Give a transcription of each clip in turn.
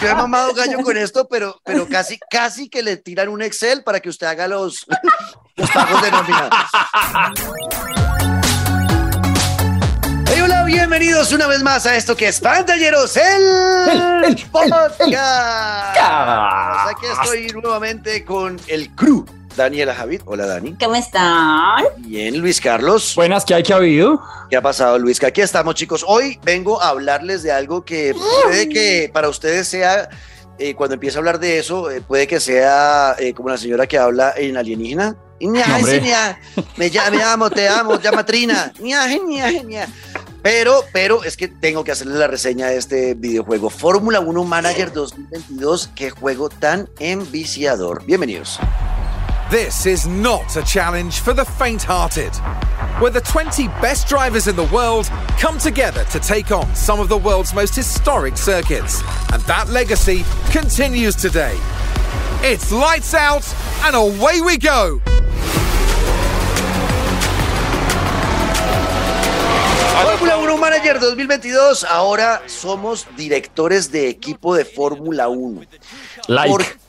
yo he mamado gallo con esto, pero, pero casi, casi que le tiran un Excel para que usted haga los, los pagos de nómina. Hey, hola, bienvenidos una vez más a esto que es Pantalleros, el, el podcast. Aquí estoy nuevamente con el crew. Daniela Javid. Hola, Dani. ¿Cómo están? Bien, Luis Carlos. Buenas, ¿qué hay que ha habido? ¿Qué ha pasado, Luis? Aquí estamos, chicos. Hoy vengo a hablarles de algo que puede que para ustedes sea, eh, cuando empiece a hablar de eso, eh, puede que sea eh, como la señora que habla en alienígena. Me, llamo, me amo, te amo, llama Trina. Pero, pero es que tengo que hacerles la reseña de este videojuego. Fórmula 1 Manager 2022. Qué juego tan enviciador. Bienvenidos. This is not a challenge for the faint hearted, where the 20 best drivers in the world come together to take on some of the world's most historic circuits. And that legacy continues today. It's lights out and away we go! Fórmula 1 Manager 2022. Ahora somos directores de equipo de Fórmula 1. Like.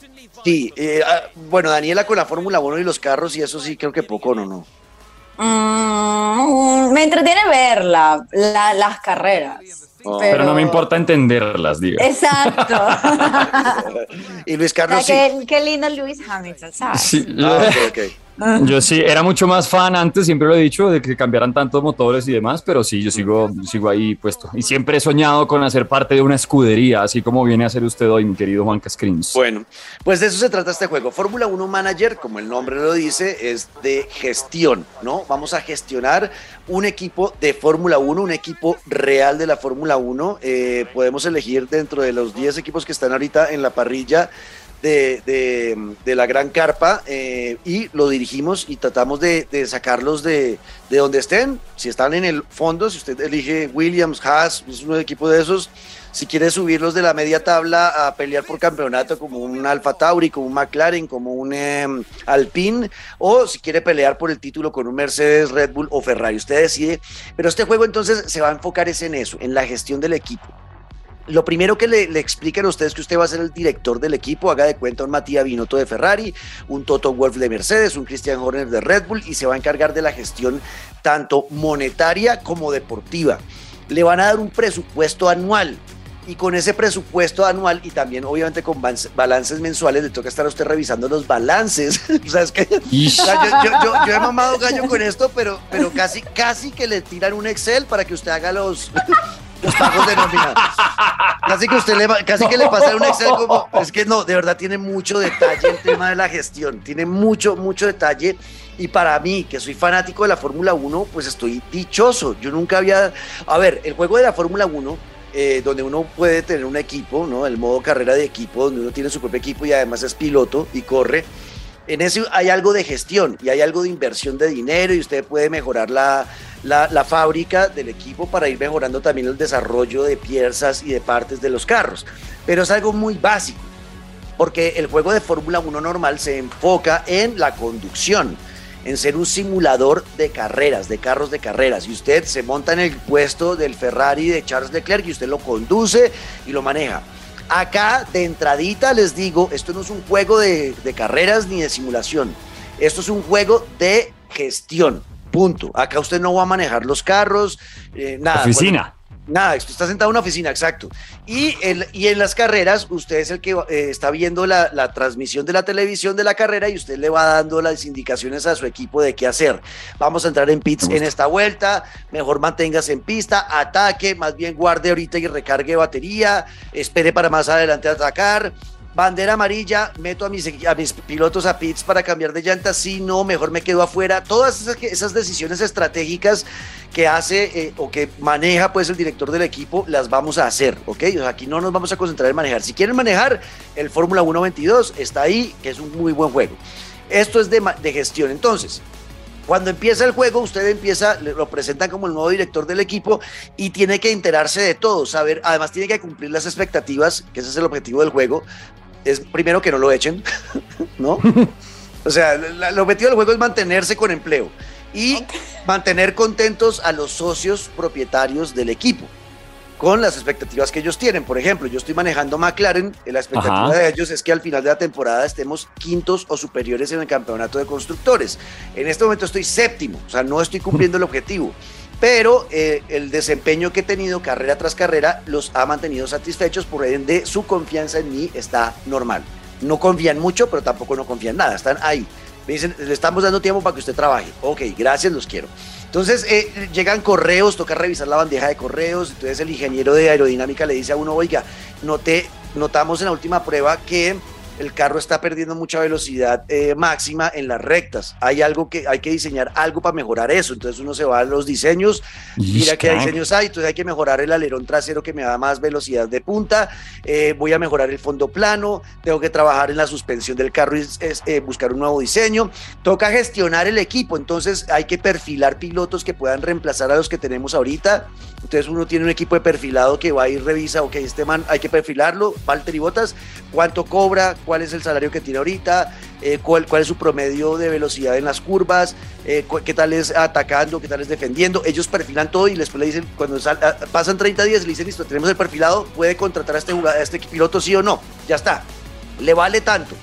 Sí, eh, ah, bueno, Daniela con la Fórmula 1 y los carros y eso sí creo que poco, ¿no? no. Mm, me entretiene ver la- la- las carreras. Oh. Pero no me importa entenderlas, diga. Exacto. Y Luis O sea, Carlos sí. qué, qué lindo Lewis Hamilton, ¿sabes? Sí, Ah, yo, ok, ok. Yo sí, era mucho más fan antes, siempre lo he dicho, de que cambiaran tantos motores y demás, pero sí, yo sigo, sigo ahí puesto. Y siempre he soñado con hacer parte de una escudería, así como viene a ser usted hoy, mi querido Juan Cascrins. Bueno, pues de eso se trata este juego. Fórmula 1 Manager, como el nombre lo dice, es de gestión, ¿no? Vamos a gestionar un equipo de Fórmula 1, un equipo real de la Fórmula 1. Eh, podemos elegir dentro de los 10 equipos que están ahorita en la parrilla de, de- la gran carpa eh, y lo dirigimos y tratamos de, sacarlos de, de donde estén. Si están en el fondo, si usted elige Williams, Haas, es un equipo de esos. Si quiere subirlos de la media tabla a pelear por campeonato como un Alfa Tauri, como un McLaren, como un em, Alpine, o si quiere pelear por el título con un Mercedes, Red Bull o Ferrari, usted decide. Pero este juego entonces se va a enfocar es en eso, en la gestión del equipo. Lo primero que le, le expliquen a ustedes que usted va a ser el director del equipo, haga de cuenta un Matías Binotto de Ferrari, un Toto Wolf de Mercedes, un Christian Horner de Red Bull y se va a encargar de la gestión tanto monetaria como deportiva. Le van a dar un presupuesto anual y con ese presupuesto anual y también obviamente con balances mensuales le toca estar a usted revisando los balances. o sea, es que Ish. o sea, yo, yo- yo- yo he mamado gallo con esto, pero, pero casi, casi que le tiran un Excel para que usted haga los, los nómina. Casi que usted le, casi que le un Excel como, es que no, de verdad tiene mucho detalle el tema de la gestión, tiene mucho, mucho detalle. Y para mí, que soy fanático de la Fórmula 1, pues estoy dichoso. Yo nunca había, a ver, el juego de la Fórmula 1 eh, donde uno puede tener un equipo, ¿no? El modo carrera de equipo, donde uno tiene su propio equipo y además es piloto y corre. En ese hay algo de gestión y hay algo de inversión de dinero y usted puede mejorar la, la, fábrica del equipo para ir mejorando también el desarrollo de piezas y de partes de los carros. Pero es algo muy básico, porque el juego de Fórmula 1 normal se enfoca en la conducción, en ser un simulador de carreras, de carros de carreras. Y usted se monta en el puesto del Ferrari de Charles Leclerc y usted lo conduce y lo maneja. Acá, de entradita, les digo, esto no es un juego de carreras ni de simulación. Esto es un juego de gestión. Punto. Acá usted no va a manejar los carros, eh, nada. Oficina. Nada, usted está sentado en una oficina, exacto. Y, el, y en las carreras, usted es el que eh, está viendo la, la transmisión de la televisión de la carrera y usted le va dando las indicaciones a su equipo de qué hacer. Vamos a entrar en pits en esta vuelta, mejor manténgase en pista, ataque, más bien guarde ahorita y recargue batería, espere para más adelante atacar. Bandera amarilla, meto a mis, pilotos a pits para cambiar de llanta, si no, mejor me quedo afuera. Todas esas, decisiones estratégicas que hace eh, o que maneja pues el director del equipo, las vamos a hacer, ¿ok? O sea, aquí no nos vamos a concentrar en manejar. Si quieren manejar, el Fórmula 1 22 está ahí, que es un muy buen juego. Esto es de, gestión. Entonces, cuando empieza el juego, usted empieza, lo presentan como el nuevo director del equipo y tiene que enterarse de todo, saber, además tiene que cumplir las expectativas, que ese es el objetivo del juego. Es primero que no lo echen, ¿no? O sea, la- el objetivo del juego es mantenerse con empleo y mantener contentos a los socios propietarios del equipo. con las expectativas que ellos tienen. Por ejemplo, yo estoy manejando McLaren, y la expectativa Ajá. de ellos es que al final de la temporada estemos quintos o superiores en el campeonato de constructores. En este momento estoy séptimo, o sea, no estoy cumpliendo el objetivo. Pero eh, el desempeño que he tenido carrera tras carrera los ha mantenido satisfechos, por ende su confianza en mí está normal. No confían mucho, pero tampoco no confían nada, están ahí. Me dicen, le estamos dando tiempo para que usted trabaje. Ok, gracias, los quiero. Entonces eh, llegan correos, toca revisar la bandeja de correos. Entonces el ingeniero de aerodinámica le dice a uno, oiga, noté, notamos en la última prueba que el carro está perdiendo mucha velocidad eh, máxima en las rectas. Hay algo que hay que diseñar algo para mejorar eso. Entonces uno se va a los diseños, mira qué diseños hay. Entonces hay que mejorar el alerón trasero que me da más velocidad de punta. Eh, voy a mejorar el fondo plano. Tengo que trabajar en la suspensión del carro y es- eh, buscar un nuevo diseño. Toca gestionar el equipo. Entonces hay que perfilar pilotos que puedan reemplazar a los que tenemos ahorita. Entonces uno tiene un equipo de perfilado que va y revisa, ok, este man hay que perfilarlo, Valtteri Bottas, cuánto cobra, cuál es el salario que tiene ahorita, eh, cuál, cuál es su promedio de velocidad en las curvas, eh, qué tal es atacando, qué tal es defendiendo. Ellos perfilan todo y después le dicen, cuando ah, pasan 30 días, le dicen, listo, tenemos el perfilado, puede contratar a este, a este piloto sí o no, ya está, le vale tanto.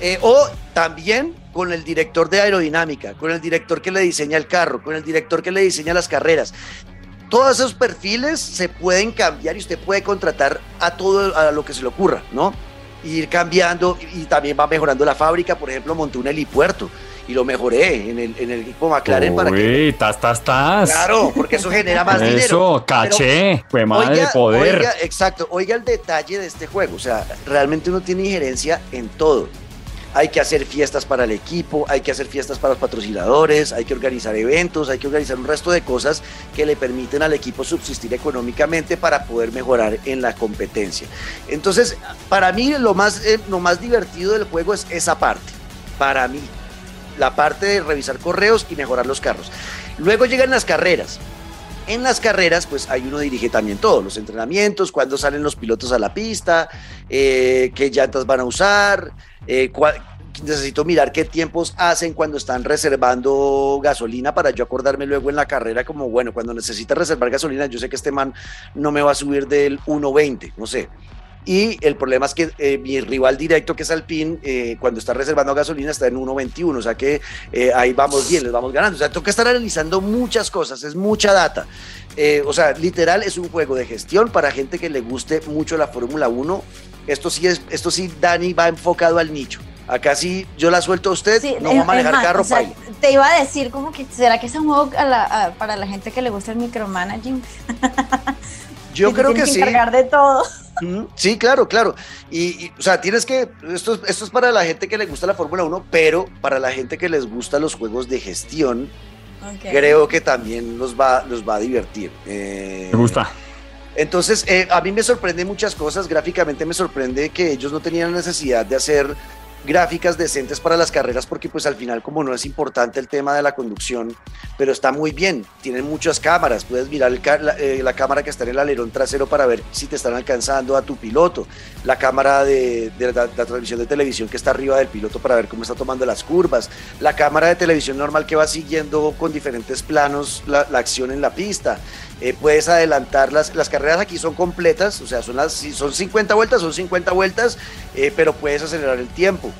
Eh, o también con el director de aerodinámica, con el director que le diseña el carro, con el director que le diseña las carreras. Todos esos perfiles se pueden cambiar y usted puede contratar a todo a lo que se le ocurra, ¿no? Ir cambiando y también va mejorando la fábrica. Por ejemplo, monté un helipuerto y lo mejoré en el, en el equipo McLaren para que. Uy, tas, tas, tas. Claro, porque eso genera más dinero. Eso, caché, fue madre Oiga, de poder. oiga, exacto. Oiga el detalle de este juego. O sea, realmente uno tiene injerencia en todo. Hay que hacer fiestas para el equipo, hay que hacer fiestas para los patrocinadores, hay que organizar eventos, hay que organizar un resto de cosas que le permiten al equipo subsistir económicamente para poder mejorar en la competencia. Entonces, para mí lo más, eh, lo más divertido del juego es esa parte. Para mí, la parte de revisar correos y mejorar los carros. Luego llegan las carreras. En las carreras, pues ahí uno dirige también todo, los entrenamientos, cuándo salen los pilotos a la pista, eh, qué llantas van a usar, eh, necesito mirar qué tiempos hacen cuando están reservando gasolina para yo acordarme luego en la carrera como, bueno, cuando necesita reservar gasolina, yo sé que este man no me va a subir del 1.20, no sé. Y el problema es que eh, mi rival directo, que es Alpine, eh, cuando está reservando gasolina está en 1.21, o sea que eh, ahí vamos bien, les vamos ganando. O sea, tengo que estar analizando muchas cosas, es mucha data. Eh, o sea, literal es un juego de gestión para gente que le guste mucho la Fórmula 1. Esto sí, es, esto sí, Dani va enfocado al nicho. Acá sí, yo la suelto a usted, Sí, no va a manejar más, carro, o sea. Te iba a decir como que, ¿será que es un juego a la- a- para la gente que le gusta el micromanaging? Yo Que creo tiene que sí. encargar de todo. Sí, claro, claro. Y, y, o sea, tienes que, esto, es- esto es para la gente que le gusta la Fórmula 1, pero para la gente que les gusta los juegos de gestión, creo que también los va, los va a divertir. Eh, Me gusta. Entonces, eh, a mí me sorprende muchas cosas. Gráficamente me sorprende que ellos no tenían necesidad de hacer gráficas decentes para las carreras porque pues al final como no es importante el tema de la conducción, pero está muy bien, tienen muchas cámaras, puedes mirar eh, la cámara que está en el alerón trasero para ver si te están alcanzando a tu piloto, la cámara de, la transmisión de televisión que está arriba del piloto para ver cómo está tomando las curvas, la cámara de televisión normal que va siguiendo con diferentes planos la, la acción en la pista, eh, puedes adelantar las, las carreras aquí son completas, o sea, son, las, si son 50 vueltas, son 50 vueltas, eh, pero puedes acelerar el tiempo.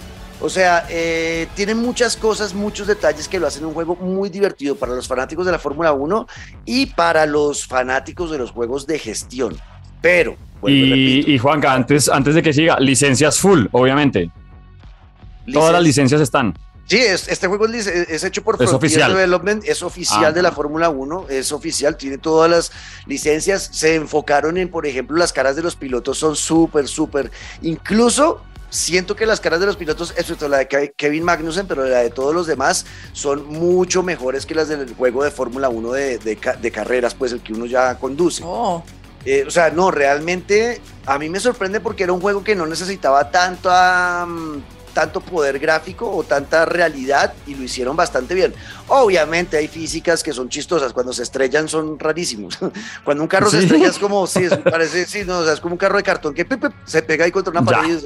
O sea, eh, tiene muchas cosas, muchos detalles que lo hacen un juego muy divertido para los fanáticos de la Fórmula 1 y para los fanáticos de los juegos de gestión. Pero, vuelvo y Y, Juanca, antes, antes de que siga, licencias full, obviamente. Todas las licen- licencias están. Sí, es- este juego es, hecho por Es Frontier oficial. Development, es oficial Ah. de la Fórmula 1, es oficial, tiene todas las licencias, se enfocaron en, por ejemplo, las caras de los pilotos son súper, súper, incluso siento que las caras de los pilotos, excepto la de Ke- Kevin Magnussen, pero la de todos los demás, son mucho mejores que las del juego de Fórmula 1 de, de ca- de carreras, pues el que uno ya conduce. Oh. Eh, o sea, no, realmente a mí me sorprende porque era un juego que no necesitaba tanto, am, tanto poder gráfico o tanta realidad y lo hicieron bastante bien. Obviamente hay físicas que son chistosas, cuando se estrellan son rarísimos. Cuando un carro se Sí. estrella es como, sí, es- parece, sí, no, o sea, es como un carro de cartón que pip, pip, se pega ahí contra una pared.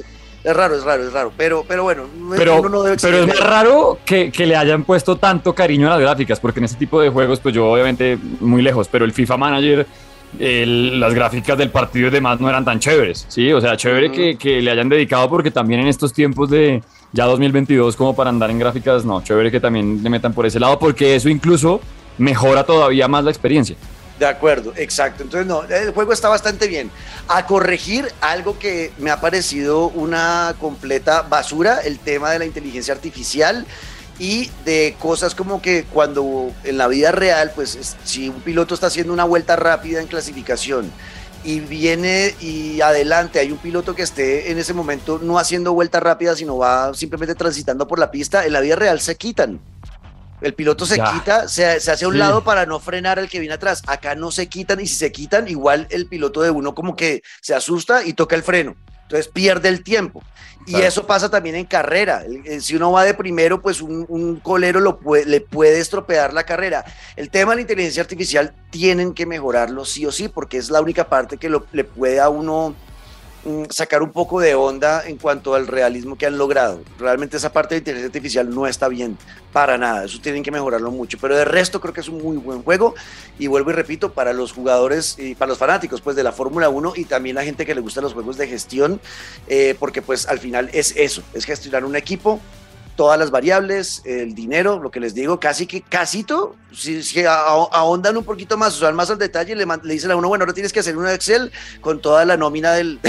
Es, raro, es raro, es raro, pero, pero bueno, Pero, uno no debe pero es más raro que, que le hayan puesto tanto cariño a las gráficas, porque en ese tipo de juegos, pues yo obviamente muy lejos, pero el FIFA Manager el- las gráficas del partido y demás no eran tan chéveres, ¿sí? O sea, chévere que, que le hayan dedicado porque también en estos tiempos de ya 2022 como para andar en gráficas, no, chévere que también le metan por ese lado porque eso incluso mejora todavía más la experiencia. De acuerdo, exacto. Entonces, no, el juego está bastante bien. A corregir algo que me ha parecido una completa basura, el tema de la inteligencia artificial y de cosas como que cuando en la vida real, pues es- si un piloto está haciendo una vuelta rápida en clasificación y viene y adelante hay un piloto que esté en ese momento no haciendo vuelta rápida, sino va simplemente transitando por la pista, en la vida real se quitan. El piloto se Ya. quita, se, se hace a un Sí. lado para no frenar al que viene atrás. Acá no se quitan y si se quitan, igual el piloto de uno como que se asusta y toca el freno. Entonces pierde el tiempo. Y Claro. eso pasa también en carrera. Si uno va de primero, pues un, un colero lo puede- le puede estropear la carrera. El tema de la inteligencia artificial tienen que mejorarlo sí o sí, porque es la única parte que lo- le puede a uno sacar un poco de onda en cuanto al realismo que han logrado. Realmente esa parte de inteligencia artificial no está bien para nada, eso tienen que mejorarlo mucho, pero de resto creo que es un muy buen juego y vuelvo y repito, para los jugadores y para los fanáticos pues de la Fórmula 1 y también la gente que le gustan los juegos de gestión, eh, porque pues al final es eso, es gestionar un equipo, todas las variables, el dinero, lo que les digo, casi que casito, si, si ahondan un poquito más, o sea, más al detalle, le, le dicen a uno, bueno, ahora tienes que hacer un Excel con toda la nómina del,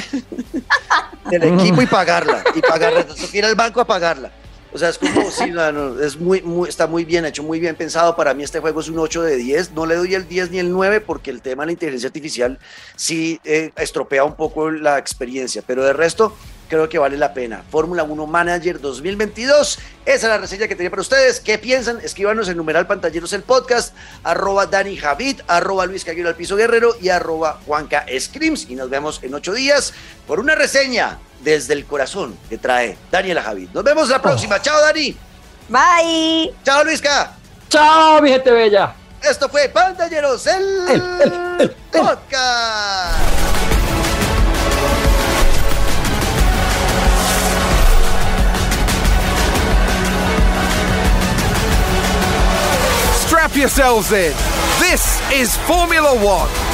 del equipo y pagarla, y pagarla, toca ir al banco a pagarla. O sea, es como, sí, no, no, es muy, muy, está muy bien hecho, muy bien pensado. Para mí este juego es un 8 de 10. No le doy el 10 ni el 9 porque el tema de la inteligencia artificial sí eh, estropea un poco la experiencia. Pero de resto, creo que vale la pena. Fórmula 1 Manager 2022. Esa es la reseña que tenía para ustedes. ¿Qué piensan? Escríbanos en numeral pantalleros el podcast, arroba Dani Javid, arroba Luis Caguero al Piso Guerrero y arroba Juanca Scrims. Y nos vemos en ocho días por una reseña desde el corazón que trae Daniela Javid. Nos vemos la próxima. Chao, Dani. Bye. Chao, Luisca. ¡Chao, mi gente bella! Esto fue Pantalleros, el, podcast. Strap yourselves in. This is Formula One.